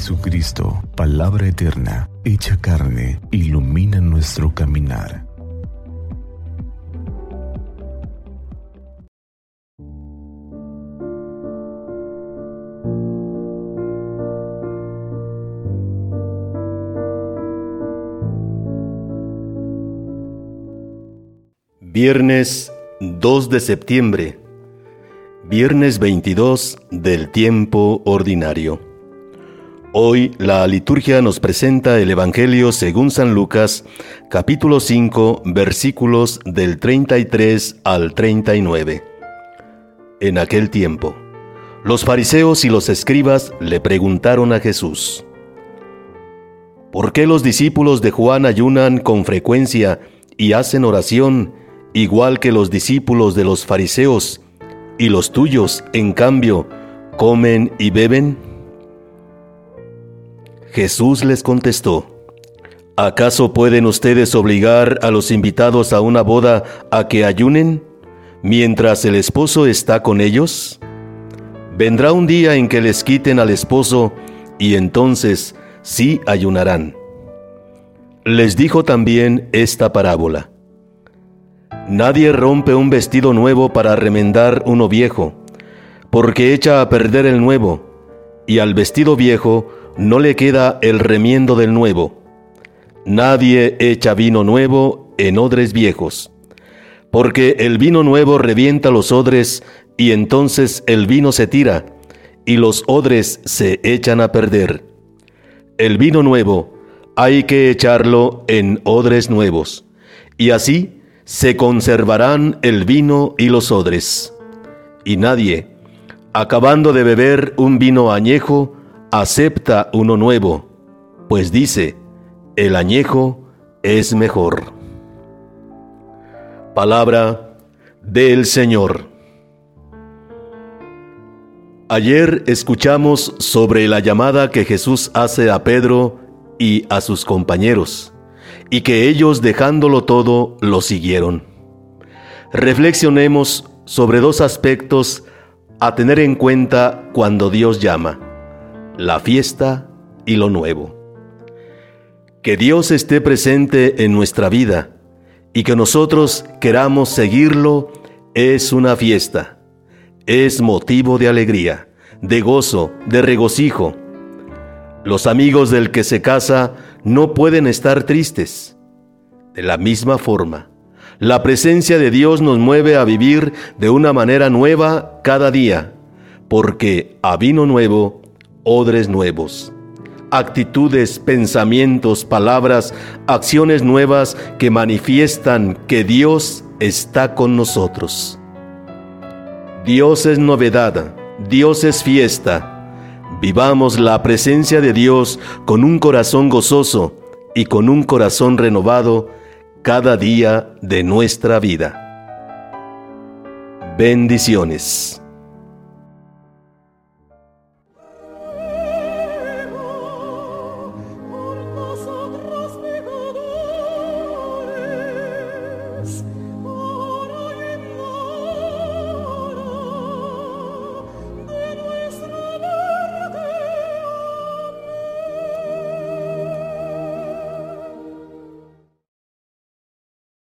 Jesucristo, palabra eterna, hecha carne, ilumina nuestro caminar. Viernes 2 de septiembre, viernes 22 del tiempo ordinario. Hoy la liturgia nos presenta el Evangelio según San Lucas, capítulo 5, versículos del 33 al 39. En aquel tiempo, los fariseos y los escribas le preguntaron a Jesús, ¿por qué los discípulos de Juan ayunan con frecuencia y hacen oración igual que los discípulos de los fariseos, y los tuyos, en cambio, comen y beben? Jesús les contestó, ¿acaso pueden ustedes obligar a los invitados a una boda a que ayunen mientras el esposo está con ellos? Vendrá un día en que les quiten al esposo y entonces sí ayunarán. Les dijo también esta parábola. Nadie rompe un vestido nuevo para remendar uno viejo, porque echa a perder el nuevo, y al vestido viejo no le queda el remiendo del nuevo. Nadie echa vino nuevo en odres viejos, porque el vino nuevo revienta los odres y entonces el vino se tira y los odres se echan a perder. El vino nuevo hay que echarlo en odres nuevos, y así se conservarán el vino y los odres. Y nadie, acabando de beber un vino añejo, acepta uno nuevo, pues dice, el añejo es mejor. Palabra del Señor. Ayer escuchamos sobre la llamada que Jesús hace a Pedro y a sus compañeros, y que ellos dejándolo todo lo siguieron. Reflexionemos sobre dos aspectos a tener en cuenta cuando Dios llama la fiesta y lo nuevo. Que Dios esté presente en nuestra vida y que nosotros queramos seguirlo es una fiesta, es motivo de alegría, de gozo, de regocijo. Los amigos del que se casa no pueden estar tristes. De la misma forma, la presencia de Dios nos mueve a vivir de una manera nueva cada día, porque a vino nuevo odres nuevos, actitudes, pensamientos, palabras, acciones nuevas que manifiestan que Dios está con nosotros. Dios es novedad, Dios es fiesta. Vivamos la presencia de Dios con un corazón gozoso y con un corazón renovado cada día de nuestra vida. Bendiciones.